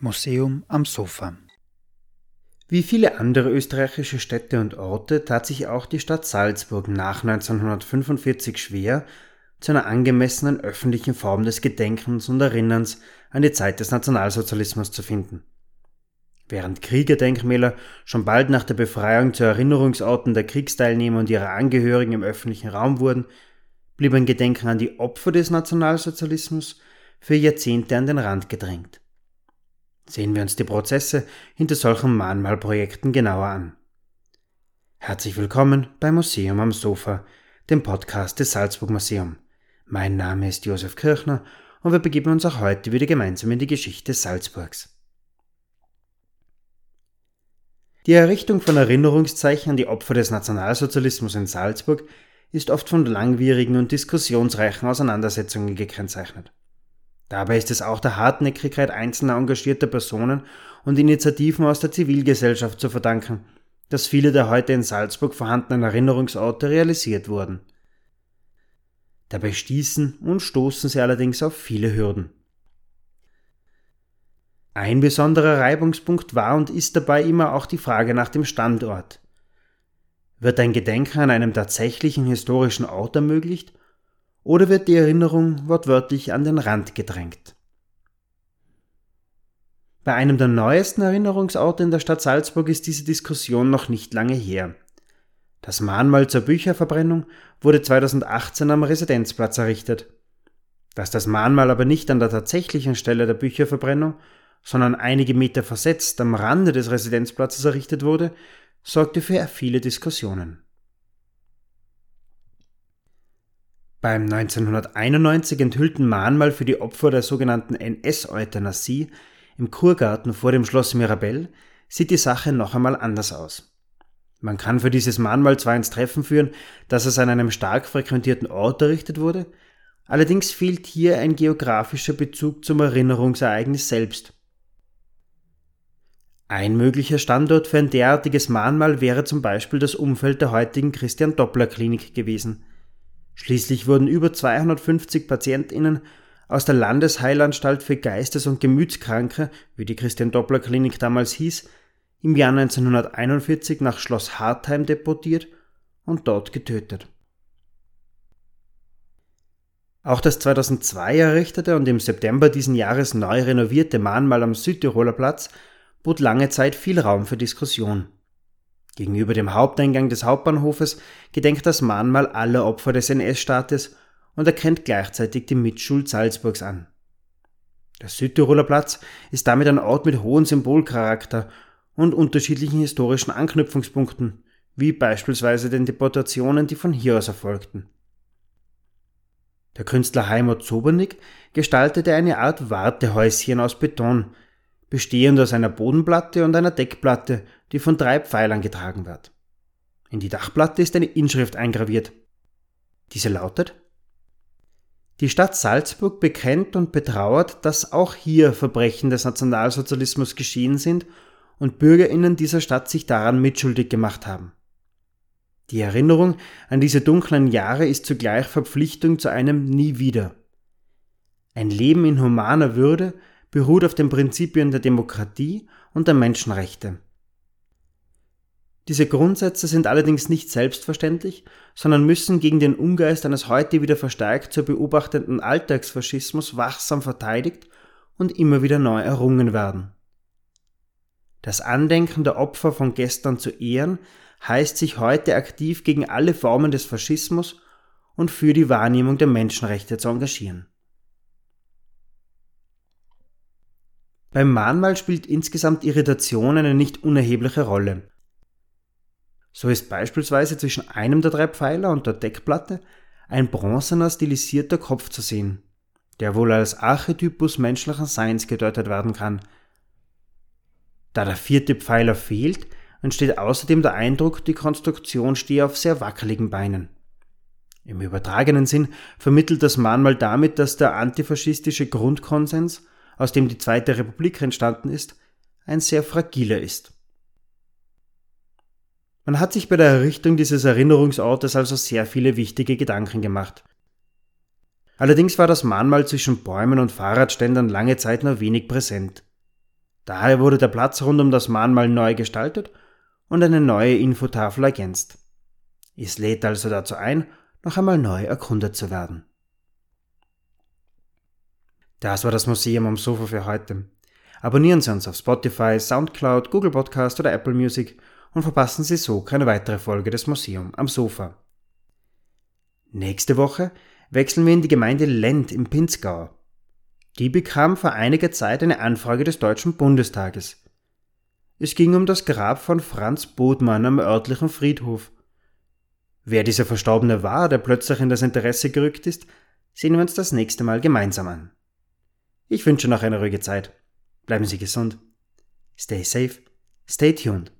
Museum am Sofa Wie viele andere österreichische Städte und Orte tat sich auch die Stadt Salzburg nach 1945 schwer, zu einer angemessenen öffentlichen Form des Gedenkens und Erinnerns an die Zeit des Nationalsozialismus zu finden. Während Kriegerdenkmäler schon bald nach der Befreiung zu Erinnerungsorten der Kriegsteilnehmer und ihrer Angehörigen im öffentlichen Raum wurden, blieb ein Gedenken an die Opfer des Nationalsozialismus für Jahrzehnte an den Rand gedrängt. Sehen wir uns die Prozesse hinter solchen Mahnmalprojekten genauer an. Herzlich willkommen beim Museum am Sofa, dem Podcast des Salzburg Museum. Mein Name ist Josef Kirchner und wir begeben uns auch heute wieder gemeinsam in die Geschichte Salzburgs. Die Errichtung von Erinnerungszeichen an die Opfer des Nationalsozialismus in Salzburg ist oft von langwierigen und diskussionsreichen Auseinandersetzungen gekennzeichnet. Dabei ist es auch der Hartnäckigkeit einzelner engagierter Personen und Initiativen aus der Zivilgesellschaft zu verdanken, dass viele der heute in Salzburg vorhandenen Erinnerungsorte realisiert wurden. Dabei stießen und stoßen sie allerdings auf viele Hürden. Ein besonderer Reibungspunkt war und ist dabei immer auch die Frage nach dem Standort. Wird ein Gedenken an einem tatsächlichen historischen Ort ermöglicht oder wird die Erinnerung wortwörtlich an den Rand gedrängt? Bei einem der neuesten Erinnerungsorte in der Stadt Salzburg ist diese Diskussion noch nicht lange her. Das Mahnmal zur Bücherverbrennung wurde 2018 am Residenzplatz errichtet. Dass das Mahnmal aber nicht an der tatsächlichen Stelle der Bücherverbrennung, sondern einige Meter versetzt am Rande des Residenzplatzes errichtet wurde, sorgte für viele Diskussionen. Beim 1991 enthüllten Mahnmal für die Opfer der sogenannten NS-Euthanasie im Kurgarten vor dem Schloss Mirabell sieht die Sache noch einmal anders aus. Man kann für dieses Mahnmal zwar ins Treffen führen, dass es an einem stark frequentierten Ort errichtet wurde, allerdings fehlt hier ein geografischer Bezug zum Erinnerungsereignis selbst. Ein möglicher Standort für ein derartiges Mahnmal wäre zum Beispiel das Umfeld der heutigen Christian Doppler Klinik gewesen. Schließlich wurden über 250 PatientInnen aus der Landesheilanstalt für Geistes- und Gemütskranke, wie die Christian Doppler Klinik damals hieß, im Jahr 1941 nach Schloss Hartheim deportiert und dort getötet. Auch das 2002 errichtete und im September diesen Jahres neu renovierte Mahnmal am Südtiroler Platz bot lange Zeit viel Raum für Diskussion. Gegenüber dem Haupteingang des Hauptbahnhofes gedenkt das Mahnmal aller Opfer des NS-Staates und erkennt gleichzeitig die Mitschuld Salzburgs an. Der Südtiroler Platz ist damit ein Ort mit hohem Symbolcharakter und unterschiedlichen historischen Anknüpfungspunkten, wie beispielsweise den Deportationen, die von hier aus erfolgten. Der Künstler Heimat Zobernick gestaltete eine Art Wartehäuschen aus Beton, bestehend aus einer Bodenplatte und einer Deckplatte, die von drei Pfeilern getragen wird. In die Dachplatte ist eine Inschrift eingraviert. Diese lautet Die Stadt Salzburg bekennt und betrauert, dass auch hier Verbrechen des Nationalsozialismus geschehen sind und Bürgerinnen dieser Stadt sich daran mitschuldig gemacht haben. Die Erinnerung an diese dunklen Jahre ist zugleich Verpflichtung zu einem Nie wieder. Ein Leben in humaner Würde beruht auf den Prinzipien der Demokratie und der Menschenrechte. Diese Grundsätze sind allerdings nicht selbstverständlich, sondern müssen gegen den Ungeist eines heute wieder verstärkt zu beobachtenden Alltagsfaschismus wachsam verteidigt und immer wieder neu errungen werden. Das Andenken der Opfer von gestern zu ehren, heißt sich heute aktiv gegen alle Formen des Faschismus und für die Wahrnehmung der Menschenrechte zu engagieren. Beim Mahnmal spielt insgesamt Irritation eine nicht unerhebliche Rolle. So ist beispielsweise zwischen einem der drei Pfeiler und der Deckplatte ein bronzener stilisierter Kopf zu sehen, der wohl als Archetypus menschlichen Seins gedeutet werden kann. Da der vierte Pfeiler fehlt, entsteht außerdem der Eindruck, die Konstruktion stehe auf sehr wackeligen Beinen. Im übertragenen Sinn vermittelt das Mahnmal damit, dass der antifaschistische Grundkonsens aus dem die Zweite Republik entstanden ist, ein sehr fragiler ist. Man hat sich bei der Errichtung dieses Erinnerungsortes also sehr viele wichtige Gedanken gemacht. Allerdings war das Mahnmal zwischen Bäumen und Fahrradständern lange Zeit nur wenig präsent. Daher wurde der Platz rund um das Mahnmal neu gestaltet und eine neue Infotafel ergänzt. Es lädt also dazu ein, noch einmal neu erkundet zu werden. Das war das Museum am Sofa für heute. Abonnieren Sie uns auf Spotify, Soundcloud, Google Podcast oder Apple Music und verpassen Sie so keine weitere Folge des Museum am Sofa. Nächste Woche wechseln wir in die Gemeinde Lend im Pinzgau. Die bekam vor einiger Zeit eine Anfrage des Deutschen Bundestages. Es ging um das Grab von Franz Bodmann am örtlichen Friedhof. Wer dieser Verstorbene war, der plötzlich in das Interesse gerückt ist, sehen wir uns das nächste Mal gemeinsam an. Ich wünsche noch eine ruhige Zeit. Bleiben Sie gesund. Stay safe. Stay tuned.